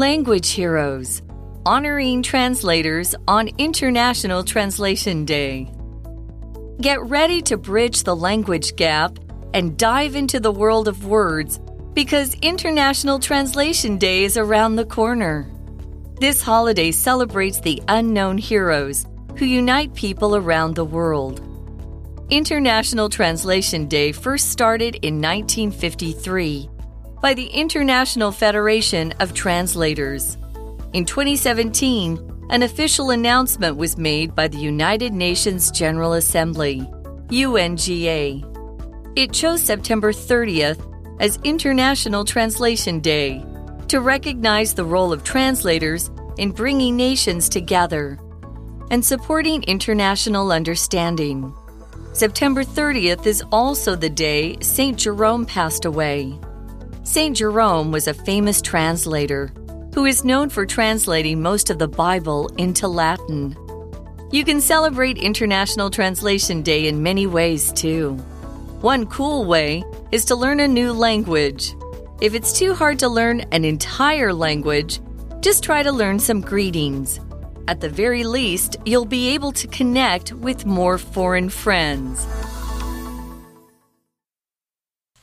Language Heroes Honoring Translators on International Translation Day. Get ready to bridge the language gap and dive into the world of words because International Translation Day is around the corner. This holiday celebrates the unknown heroes who unite people around the world. International Translation Day first started in 1953 by the International Federation of Translators. In 2017, an official announcement was made by the United Nations General Assembly, UNGA. It chose September 30th as International Translation Day to recognize the role of translators in bringing nations together and supporting international understanding. September 30th is also the day St. Jerome passed away. St. Jerome was a famous translator who is known for translating most of the Bible into Latin. You can celebrate International Translation Day in many ways, too. One cool way is to learn a new language. If it's too hard to learn an entire language, just try to learn some greetings. At the very least, you'll be able to connect with more foreign friends.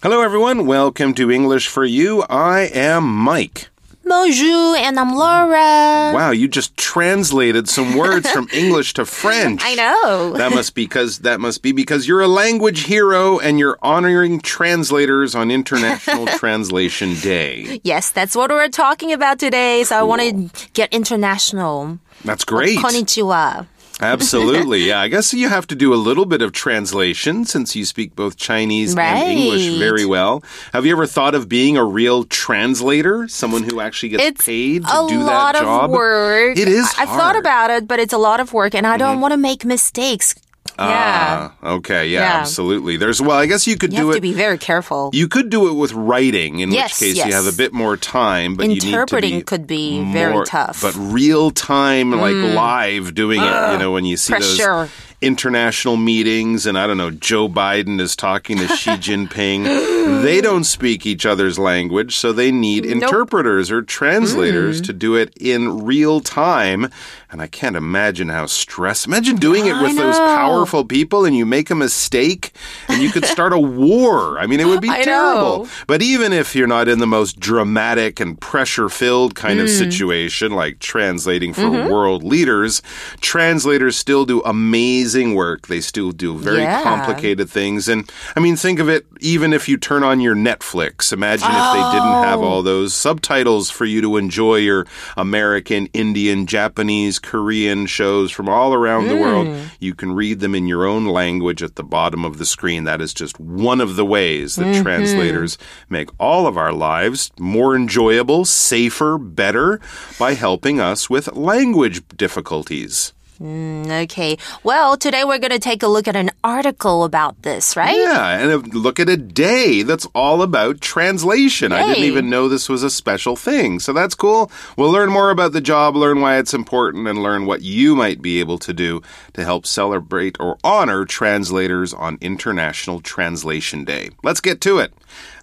Hello, everyone. Welcome to English for You. I am Mike. Bonjour, and I'm Laura. Wow, you just translated some words from English to French. I know. That must be because that must be because you're a language hero and you're honoring translators on International Translation Day. Yes, that's what we're talking about today. So I want to get international. That's great. Konnichiwa. Absolutely. Yeah, I guess you have to do a little bit of translation since you speak both Chinese Right. and English very well. Have you ever thought of being a real translator? Someone who actually gets It's paid to do that job? of work. It is I- I've hard. thought about it, but it's a lot of work, and I don't mm-hmm. want to make mistakes. Yeah. Ah, okay. Yeah, Yeah. absolutely. There's well, I guess you could You do have it to be very careful. You could do it with writing, in Yes, which case you have a bit more time, but you Interpreting be could be very tough. But real time, like live doing it, you know, when you see pressure. those international meetings, and I don't know, Joe Biden is talking to Xi Jinping. they don't speak each other's language, so they need interpreters or translators to do it in real time. And I can't imagine how stress. Imagine doing it with those powerful people, and you make a mistake, and you could start a war. I mean, it would be I terrible. know. But even if you're not in the most dramatic and pressure filled kind Mm. of situation, like translating for Mm-hmm. world leaders, translators still do amazing work. They still do very Yeah. complicated things. And I mean, think of it even if you turn on your Netflix. Imagine if they didn't have Oh. all those subtitles for you to enjoy your American, Indian, Japanese, Korean shows from all around the world. Mm. You can read them in your own language at the bottom of the screen. That is just one of the ways that Mm-hmm. translators make all of our lives more enjoyable, safer, better by helping us with language difficulties. Mm, okay. Well, today we're going to take a look at an article about this, right? Yeah, and look at a day that's all about translation. I didn't even know this was a special thing. So that's cool. We'll learn more about the job, learn why it's important, and learn what you might be able to do to help celebrate or honor translators on International Translation Day. Let's get to it.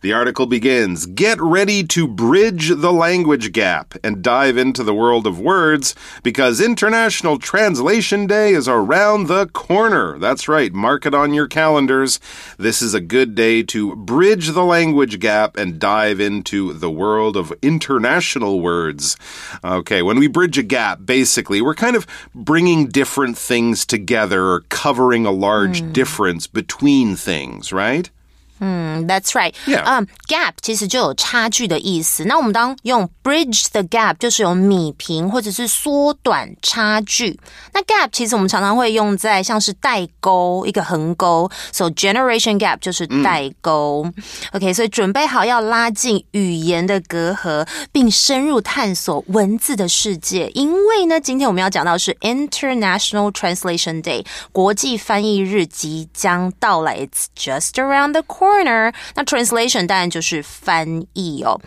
The article begins Get ready to bridge the language gap and dive into the world of words because International Translation Day is around the corner. That's right, mark it on your calendars. This is a good day to bridge the language gap and dive into the world of international words. Okay, when we bridge a gap, basically, we're kind of bringing different things together or covering a large hmm. difference between things, right? That's right. Yeah. 嗯、g a p 其实就有差距的意思。那我们当用 bridge the gap，就是有米平或者是缩短差距。那 gap 其实我们常常会用在像是代沟，一个横沟。So generation gap 就是代沟。OK，所以准备好要拉近语言的隔阂，并深入探索文字的世界。因为呢，今天我们要讲到的是 International Translation Day，国际翻译日即将到来。It's just around the corner. corner。那 translation 当然就是翻译哦。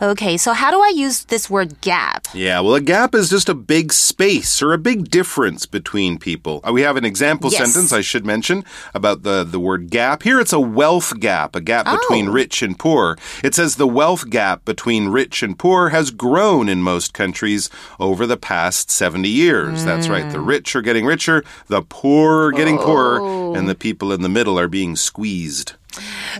Okay, so how do I use this word gap? Yeah, well, a gap is just a big space or a big difference between people. Uh, We have an example Yes. sentence I should mention about the, the word gap. Here it's a wealth gap, a gap between Oh. rich and poor. It says the wealth gap between rich and poor has grown in most countries over the past 70 years. That's right. The rich are getting richer, the poor are getting poorer, and the people in the middle are being squeezed.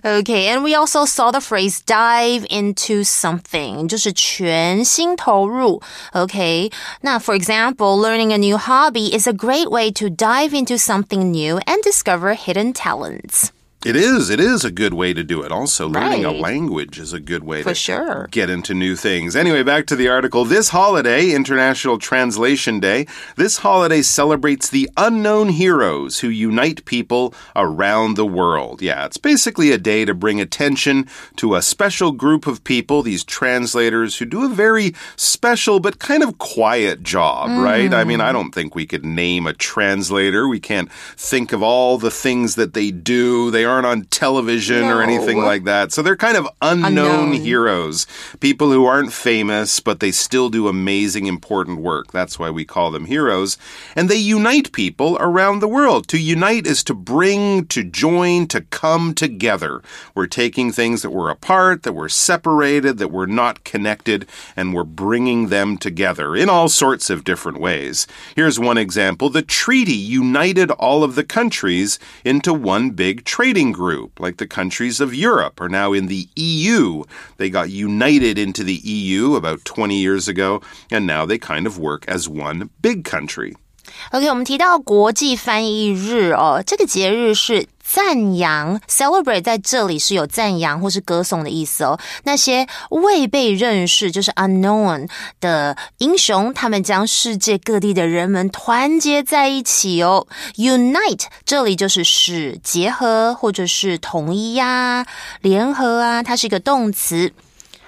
Okay, and we also saw the phrase dive into something, 就是全心投入. Okay, now for example, learning a new hobby is a great way to dive into something new and discover hidden talents. It is. It is a good way to do it. Also, learning a language is a good way For to sure. get into new things. Anyway, back to the article. This holiday, International Translation Day, this holiday celebrates the unknown heroes who unite people around the world. Yeah, it's basically a day to bring attention to a special group of people, these translators who do a very special but kind of quiet job, right? I mean, I mm-hmm. don't think we could name a translator. We can't think of all the things that they do. They aren't on television or anything like that. So they're kind of unknown, Unknown. heroes, people who aren't famous, but they still do amazing, important work. That's why we call them heroes. And they unite people around the world. To unite is to bring, to join, to come together. We're taking things that were apart, that were separated, that were not connected, and we're bringing them together in all sorts of different ways. Here's one example. The treaty united all of the countries into one big trading group, like the countries of Europe are now in the EU. They got united into the EU about 20 years ago, and now they kind of work as one big country. OK，我们提到国际翻译日哦，这个节日是赞扬 celebrate，在这里是有赞扬或是歌颂的意思哦。那些未被认识，就是 unknown 的英雄，他们将世界各地的人们团结在一起哦。Unite 这里就是使结合或者是统一呀、联合啊，它是一个动词。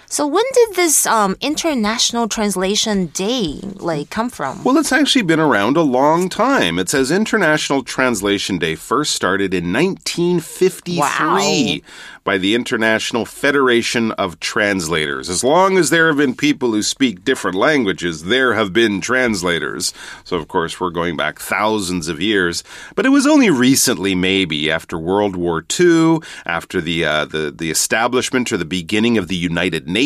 So when did this um international translation day like come from? Well, it's actually been around a long time. It says International Translation Day first started in 1953 Wow. by the International Federation of Translators. As long as there have been people who speak different languages, there have been translators. So, of course, we're going back thousands of years. But it was only recently, maybe after World War II, after the uh, the the establishment or the beginning of the United Nations,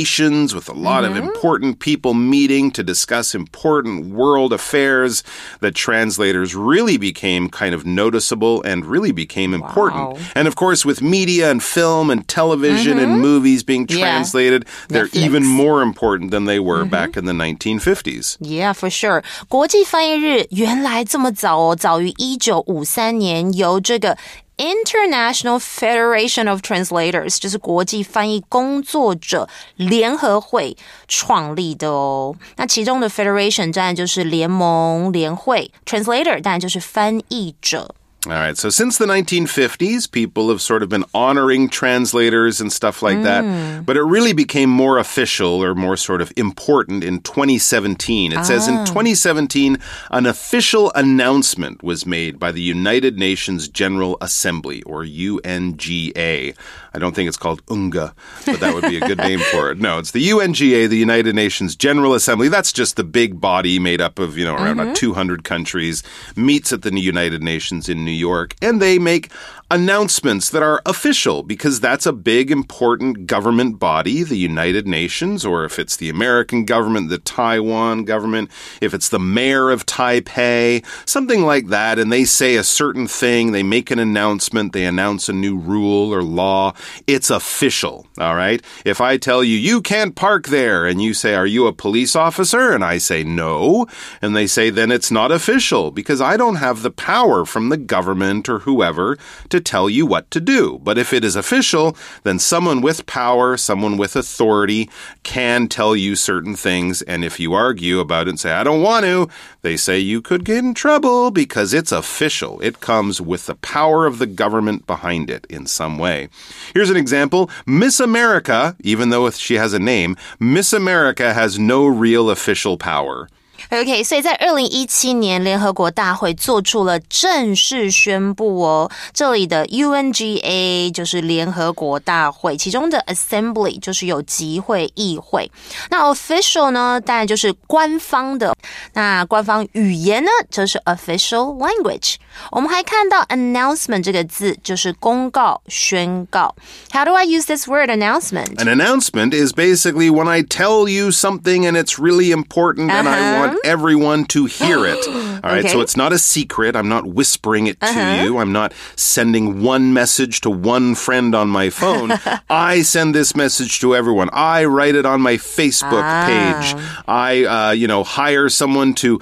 with a lot of important people meeting to discuss important world affairs, that translators really became kind of noticeable and really became important. Wow. And of course, with media and film and television and movies being Yeah. translated, they're Netflix. even more important than they were back in the 1950s. Yeah, for sure. 国际翻译日原来这么早哦，早于一九五三年，由这个 International Federation of Translators，就是国际翻译工作者联合会创立的哦。那其中的 Federation 当然就是联盟、联会，Translator 当然就是翻译者。All right. So since the 1950s, people have sort of been honoring translators and stuff like that. But it really became more official or more sort of important in 2017. It says in 2017, an official announcement was made by the United Nations General Assembly or UNGA. I don't think it's called UNGA, but that would be a good name for it. No, it's the UNGA, the United Nations General Assembly. That's just the big body made up of, you know, around uh, 200 countries, meets at the United Nations in New York, and they make announcements that are official because that's a big, important government body, the United Nations, or if it's the American government, the Taiwan government, if it's the mayor of Taipei, something like that, and they say a certain thing, they make an announcement, they announce a new rule or law, it's official, all right? If I tell you, you can't park there, and you say, Are you a police officer? And I say, No, and they say, Then it's not official because I don't have the power from the government or whoever to tell you what to do. But if it is official, then someone with power, someone with authority can tell you certain things. And if you argue about it and say, I don't want to, they say you could get in trouble because it's official. It comes with the power of the government behind it in some way. Here's an example Miss America, even though she has a name, Miss America has no real official power. OK，所以在二零一七年，联合国大会做出了正式宣布哦。这里的 UNGA 就是联合国大会，其中的 Assembly 就是有集会议会。那 Official 呢，当然就是官方的。那官方语言呢，就是 Official Language。我们还看到 Announcement 这个字，就是公告、宣告。How do I use this word announcement? An announcement is basically when I tell you something and it's really important and I want everyone to hear it. All right, so it's not a secret. I'm not whispering it to you. I'm not sending one message to one friend on my phone. I send this message to everyone. I write it on my Facebook page. I, uh, you know, hire someone to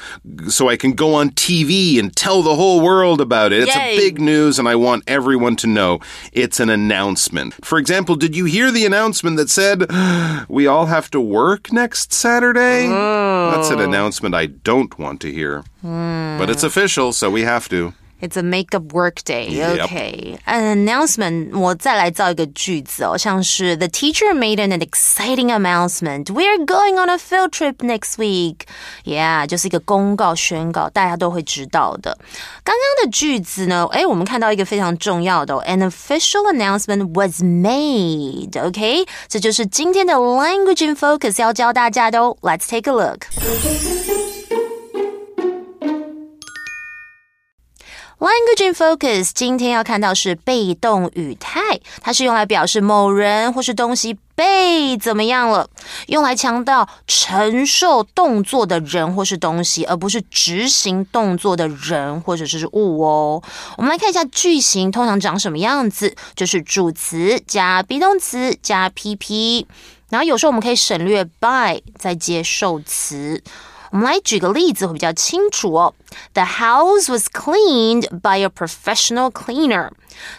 so I can go on TV and tell the whole world about it. It's Yay. a big news, and I want everyone to know it's an announcement. For example, did you hear the announcement that said we all have to work next Saturday? That's an oh. announcement I don't want to hear. But it's hmm. official, so we have to. It's a makeup work day. Yep. Okay. An announcement. 我再来造一个句子哦，像是 The teacher made an exciting announcement. We're going on a field trip next week. Yeah，就是一个公告宣告，大家都会知道的。刚刚的句子呢，诶，我们看到一个非常重要的、哦、，An official announcement was made. OK，这就是今天的 language in focus 要教大家的哦。Let's take a look. Language in focus，今天要看到是被动语态，它是用来表示某人或是东西被怎么样了，用来强调承受动作的人或是东西，而不是执行动作的人或者是物哦。我们来看一下句型通常长什么样子，就是主词加 be 动词加 pp，然后有时候我们可以省略 by，再接受词。我们来举个例子会比较清楚哦。The house was cleaned by a professional cleaner。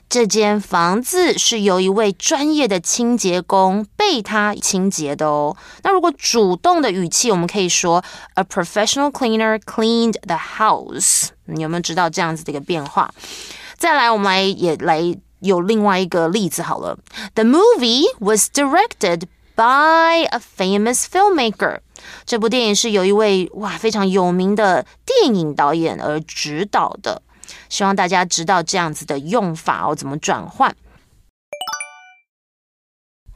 这间房子是由一位专业的清洁工被他清洁的哦。那如果主动的语气，我们可以说 A professional cleaner cleaned the house。你有没有知道这样子的一个变化？再来，我们来也来有另外一个例子好了。The movie was directed by a famous filmmaker。 这部电影是由一位哇非常有名的电影导演而指导的，希望大家知道这样子的用法哦，怎么转换。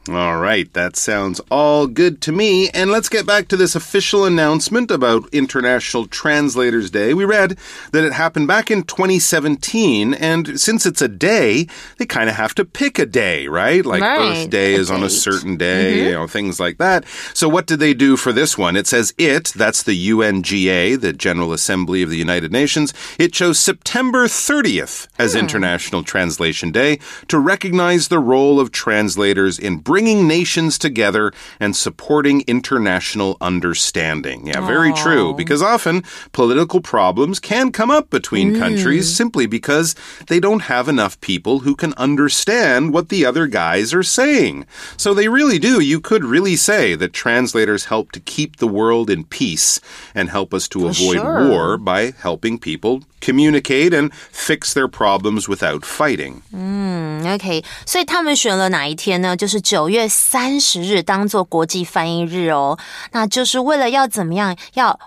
All right, that sounds all good to me. And let's get back to this official announcement about International Translators Day. We read that it happened back in 2017, and since it's a day, they kind of have to pick a day, right? Like Right, Earth Day a is on a certain mm-hmm. day, you know, things like that. So what did they do for this one? It says it, that's the UNGA, the General Assembly of the United Nations. It chose September 30th as hmm. International Translation Day to recognize the role of translators in bringing nations together and supporting international understanding. Yeah, very true. Because often political problems can come up between countries simply because they don't have enough people who can understand what the other guys are saying. So they really do. You could really say that translators help to keep the world in peace and help us to avoid sure. war by helping people communicate and fix their problems without fighting. OK，所以他们选了哪一天呢？就是九 九月三十日当做国际翻译日哦。那就是为了要怎么样？要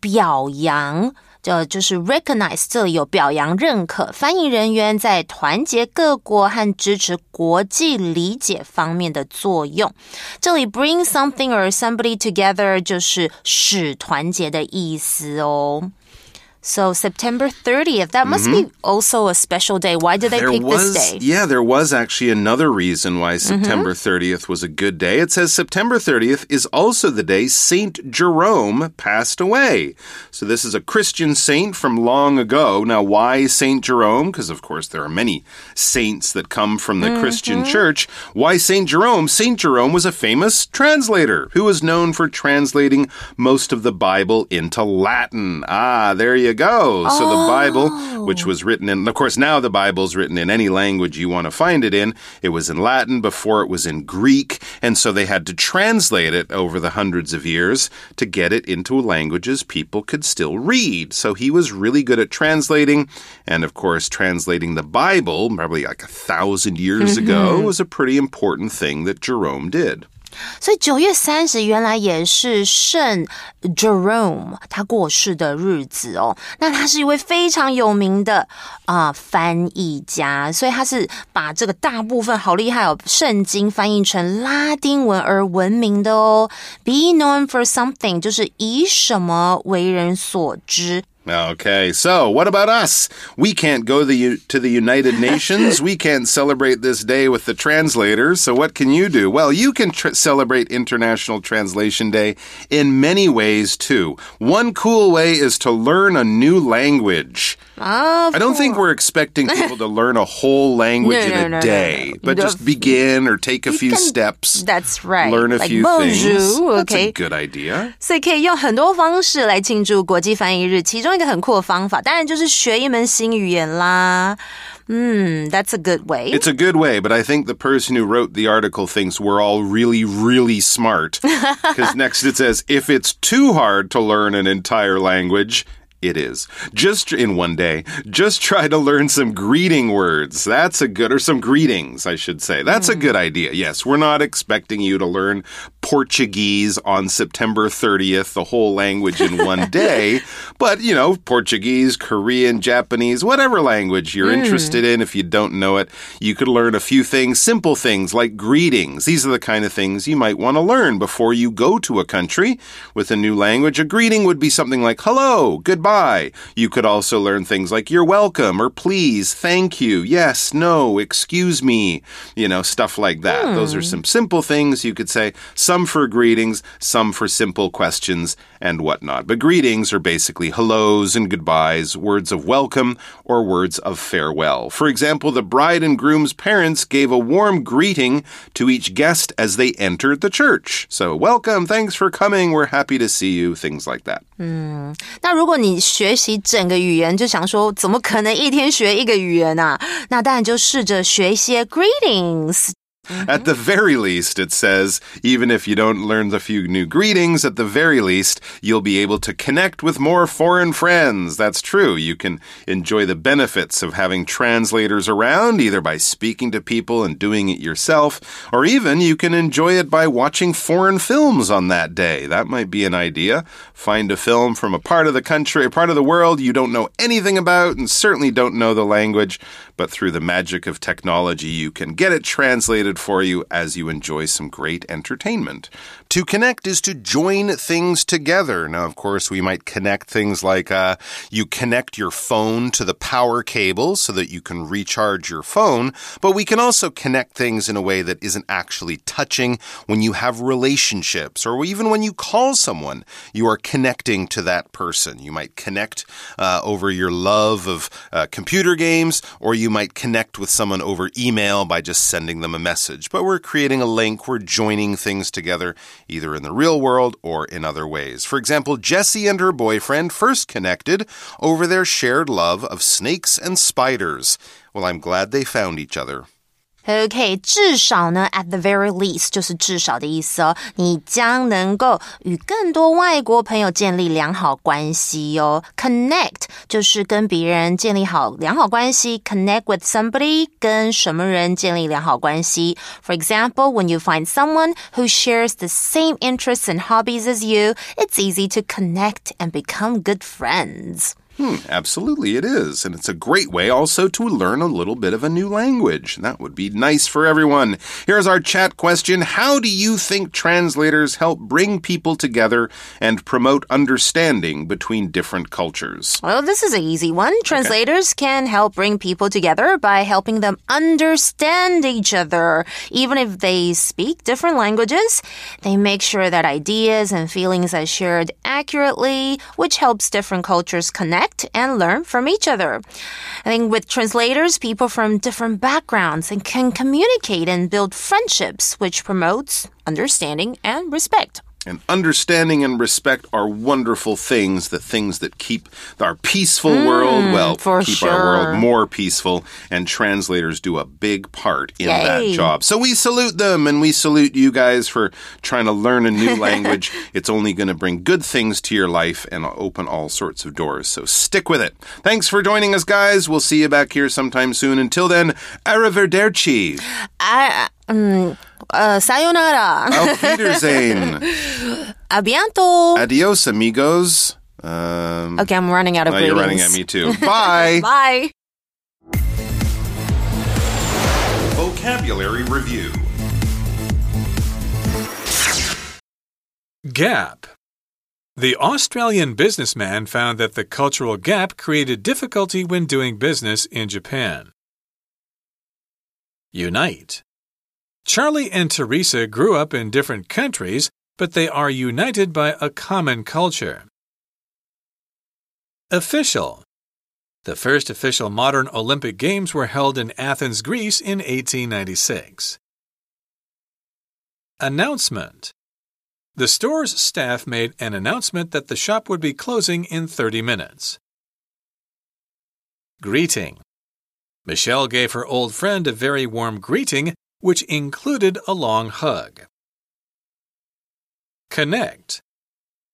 表扬。呃，就是 recognize，这里有表扬、认可翻译人员在团结各国和支持国际理解方面的作用。这里 bring something or somebody together 就是使团结的意思哦。So September 30th, that must be mm-hmm. also a special day. Why did they There pick was, this day? yeah, there was actually another reason why mm-hmm. September 30th was a good day. It says September 30th is also the day Saint Jerome passed away. So this is a Christian saint from long ago. Now, why Saint Jerome? Because of course there are many saints that come from the Christian mm-hmm. church. Why Saint Jerome? Saint Jerome was a famous translator who was known for translating most of the Bible into Latin. Ah, there you go. So the Bible, which oh. was written in, of course, now the Bible's written in any language you want to find it in. It was in Latin before it was in Greek. And so they had to translate it over the hundreds of years to get it into languages people could still read. So he was really good at translating. And of course, translating the Bible, probably like a thousand years ago, mm-hmm. was a pretty important thing that Jerome did. 所以九月三十原来也是圣 Jerome 他过世的日子哦。那他是一位非常有名的啊、翻译家，所以他是把这个大部分好厉害哦，圣经翻译成拉丁文而闻名的哦。Be known for something 就是以什么为人所知。Okay, so what about us? We can't go the, to the United Nations. we can't celebrate this day with the translators. So, what can you do? Well, you can tr- celebrate International Translation Day in many ways too. One cool way is to learn a new language. Ah, I don't think we're expecting people to learn a whole language No, in no, a no, no, day, no. but You just don't- begin or take a few can- steps. That's right. Learn a Like few bonjour, things. That's okay. a good idea. 所以可以用很多方式来庆祝国际翻译日，其中 一个很酷的方法，当然就是学一门新语言啦。嗯，That's a good way. It's a good way, but I think the person who wrote the article thinks we're all really, really smart. Because next it says, if it's too hard to learn an entire language, it is. Just in one day, just try to learn some greeting words. That's a good, or some greetings, I should say. That's a good idea. Yes, we're not expecting you to learn Portuguese on September 30th, the whole language in one day. But, you know, Portuguese, Korean, Japanese, whatever language you're hmm. interested in, if you don't know it, you could learn a few things, simple things like greetings. These are the kind of things you might want to learn before you go to a country with a new language. A greeting would be something like hello, goodbye. You could also learn things like you're welcome or please, thank you, yes, no, excuse me, you know, stuff like that. Those are hmm. some simple things you could say, some for greetings, some for simple questions and whatnot. But greetings are basically hellos and goodbyes, words of welcome, or words of farewell. For example, the bride and groom's parents gave a warm greeting to each guest as they entered the church. So, welcome, thanks for coming, we're happy to see you, things like that. 那如果你学习整个语言，就想说怎么可能一天学一个语言啊？那当然就试着学一些 greetings。 at the mm-hmm. very least, it says, even if you don't learn the few new greetings, at the very least, you'll be able to connect with more foreign friends. That's true. You can enjoy the benefits of having translators around, either by speaking to people and doing it yourself, or even you can enjoy it by watching foreign films on that day. That might be an idea. Find a film from a part of the country, a part of the world you don't know anything about and certainly don't know the language, but through the magic of technology, you can get it translated for you as you enjoy some great entertainment. To connect is to join things together. Now, of course, we might connect things like uh, you connect your phone to the power cable so that you can recharge your phone, but we can also connect things in a way that isn't actually touching when you have relationships or even when you call someone, you are connecting to that person. You might connect uh, over your love of uh, computer games, or you might connect with someone over email by just sending them a message. But we're creating a link, we're joining things together, either in the real world or in other ways. For example, Jessie and her boyfriend first connected over their shared love of snakes and spiders. Well, I'm glad they found each other. OK，至少呢，at the very least 就是至少的意思哦。你将能够与更多外国朋友建立良好关系哦。Connect 就是跟别人建立好良好关系，connect with somebody 跟什么人建立良好关系。For example, when you find someone who shares the same interests and hobbies as you, it's easy to connect and become good friends. Hmm, absolutely, it is. And it's a great way also to learn a little bit of a new language. That would be nice for everyone. Here's our chat question How do you think translators help bring people together and promote understanding between different cultures? Well, this is an easy one. Translators can help bring people together by helping them understand each other. Even if they speak different languages, they make sure that ideas and feelings are shared accurately, which helps different cultures connect and learn from each other. I think with translators, people from different backgrounds and can communicate and build friendships, which promotes understanding and respect. And understanding and respect are wonderful things, the things that keep our peaceful world, mm, well, for keep our world more peaceful. And translators do a big part in that job. So we salute them and we salute you guys for trying to learn a new language. It's only going to bring good things to your life and open all sorts of doors. So stick with it. Thanks for joining us, guys. We'll see you back here sometime soon. Until then, arrivederci. I, 嗯，呃，sayonara，Auf Wiedersehen. a bientôt. Adios, amigos. Um, Okay, I'm running out of oh, you're running at me too. Bye. Bye. Vocabulary Review Gap. The Australian businessman found that the cultural gap created difficulty when doing business in Japan. Unite. Charlie and Teresa grew up in different countries, but they are united by a common culture. Official. The first official modern Olympic Games were held in Athens, Greece in 1896. Announcement. The store's staff made an announcement that the shop would be closing in 30 minutes. Greeting. Michelle gave her old friend a very warm greeting, which included a long hug. Connect.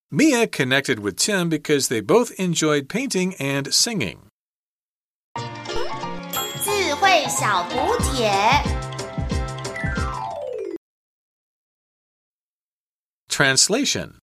Mia connected with Tim because they both enjoyed painting and singing. 智慧小补帖。 Translation